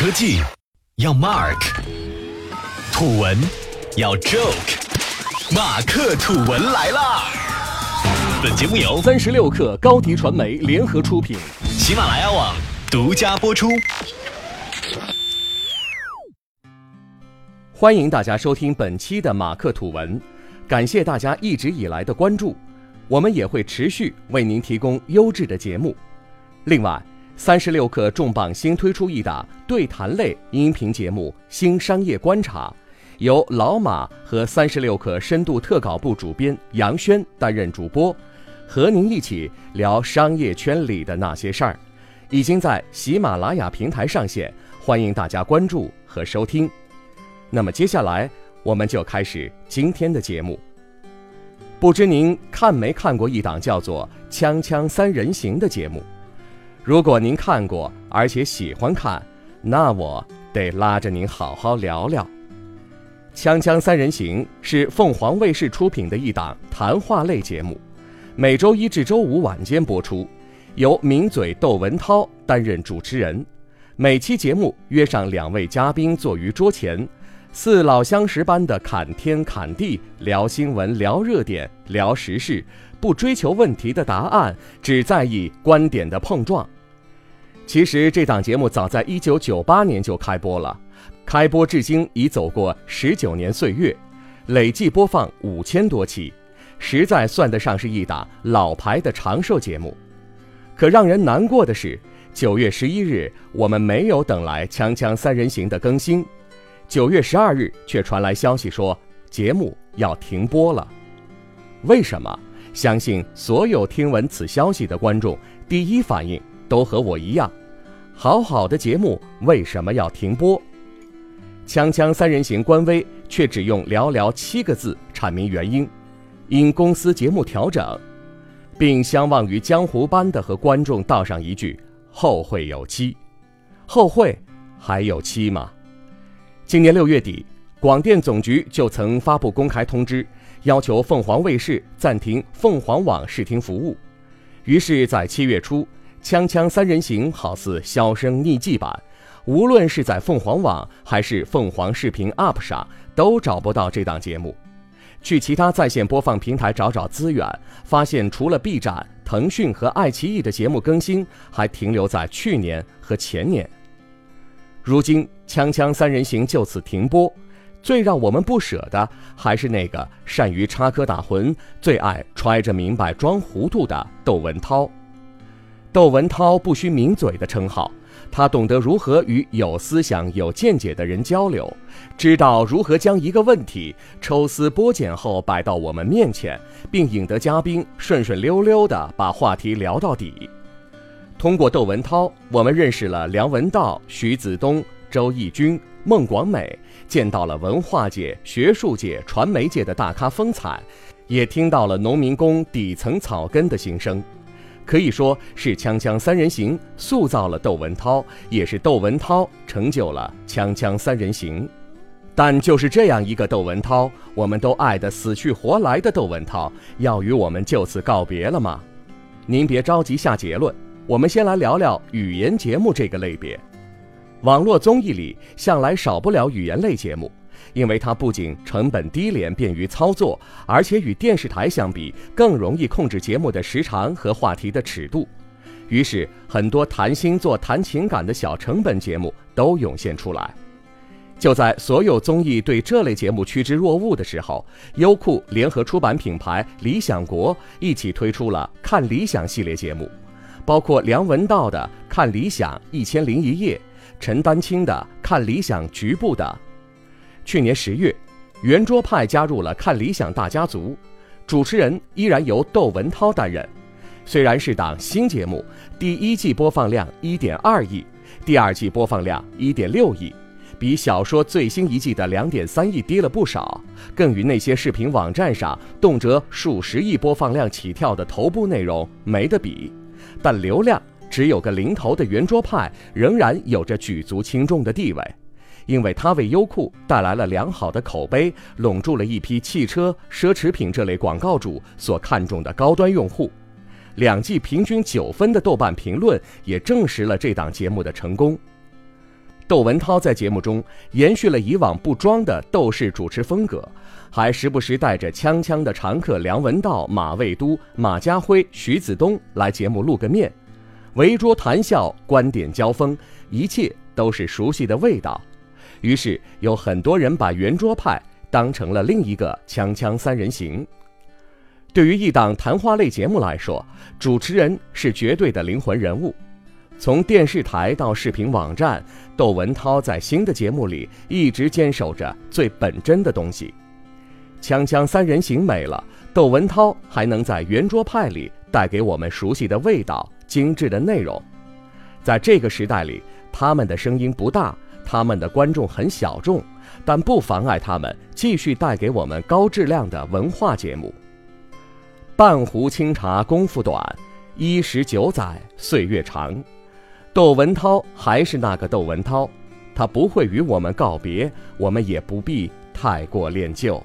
科技要 Mark，土文要 Joke，马克吐文来啦！本节目由三十六克高迪传媒联合出品，喜马拉雅网独家播出。欢迎大家收听本期的马克吐文，感谢大家一直以来的关注，我们也会持续为您提供优质的节目。另外，三十六氪重磅新推出一档对谈类音频节目《新商业观察》，由老马和三十六氪深度特稿部主编杨轩担任主播，和您一起聊商业圈里的那些事儿。已经在喜马拉雅平台上线，欢迎大家关注和收听。那么接下来我们就开始今天的节目。不知您看没看过一档叫做《锵锵三人行》的节目？如果您看过，而且喜欢看，那我得拉着您好好聊聊。《锵锵三人行》是凤凰卫视出品的一档谈话类节目，每周一至周五晚间播出，由名嘴窦文涛担任主持人。每期节目约上两位嘉宾坐于桌前，似老相识般的侃天侃地，聊新闻、聊热点、聊时事。不追求问题的答案，只在意观点的碰撞。其实这档节目早在一九九八年就开播了，开播至今已走过十九年岁月，累计播放五千多期，实在算得上是一档老牌的长寿节目。可让人难过的是，九月十一日我们没有等来《锵锵三人行》的更新，九月十二日却传来消息说节目要停播了。为什么？相信所有听闻此消息的观众，第一反应都和我一样：好好的节目为什么要停播？锵锵三人行官微却只用寥寥七个字阐明原因：因公司节目调整，并相忘于江湖般的和观众道上一句“后会有期”。后会还有期吗？今年六月底，广电总局就曾发布公开通知。要求凤凰卫视暂停凤凰网视听服务，于是，在七月初，《锵锵三人行》好似销声匿迹般，无论是在凤凰网还是凤凰视频 App 上，都找不到这档节目。去其他在线播放平台找找资源，发现除了 B 站、腾讯和爱奇艺的节目更新，还停留在去年和前年。如今，《锵锵三人行》就此停播。最让我们不舍的，还是那个善于插科打诨、最爱揣着明白装糊涂的窦文涛。窦文涛不需名嘴的称号，他懂得如何与有思想、有见解的人交流，知道如何将一个问题抽丝剥茧后摆到我们面前，并引得嘉宾顺顺溜溜地把话题聊到底。通过窦文涛，我们认识了梁文道、徐子东、周轶君。孟广美见到了文化界、学术界、传媒界的大咖风采，也听到了农民工底层草根的心声。可以说是《锵锵三人行》塑造了窦文涛，也是窦文涛成就了《锵锵三人行》。但就是这样一个窦文涛，我们都爱得死去活来的窦文涛，要与我们就此告别了吗？您别着急下结论，我们先来聊聊语言节目这个类别。网络综艺里向来少不了语言类节目，因为它不仅成本低廉、便于操作，而且与电视台相比更容易控制节目的时长和话题的尺度。于是，很多谈星座、谈情感的小成本节目都涌现出来。就在所有综艺对这类节目趋之若鹜的时候，优酷联合出版品牌理想国一起推出了《看理想》系列节目，包括梁文道的《看理想一千零一夜》。陈丹青的《看理想》局部的，去年十月，圆桌派加入了《看理想》大家族，主持人依然由窦文涛担任。虽然是档新节目，第一季播放量一点二亿，第二季播放量一点六亿，比小说最新一季的两点三亿低了不少，更与那些视频网站上动辄数十亿播放量起跳的头部内容没得比，但流量。只有个零头的圆桌派仍然有着举足轻重的地位，因为它为优酷带来了良好的口碑，笼住了一批汽车、奢侈品这类广告主所看重的高端用户。两季平均九分的豆瓣评论也证实了这档节目的成功。窦文涛在节目中延续了以往不装的斗士主持风格，还时不时带着锵锵的常客梁文道、马未都、马家辉、徐子东来节目露个面，围桌谈笑，观点交锋，一切都是熟悉的味道。于是有很多人把圆桌派当成了另一个锵锵三人行。对于一档谈话类节目来说，主持人是绝对的灵魂人物。从电视台到视频网站，窦文涛在新的节目里一直坚守着最本真的东西。锵锵三人行没了，窦文涛还能在圆桌派里带给我们熟悉的味道、精致的内容。在这个时代里，他们的声音不大，他们的观众很小众，但不妨碍他们继续带给我们高质量的文化节目。半壶清茶功夫短，一十九载岁月长。窦文涛还是那个窦文涛，他不会与我们告别，我们也不必太过恋旧。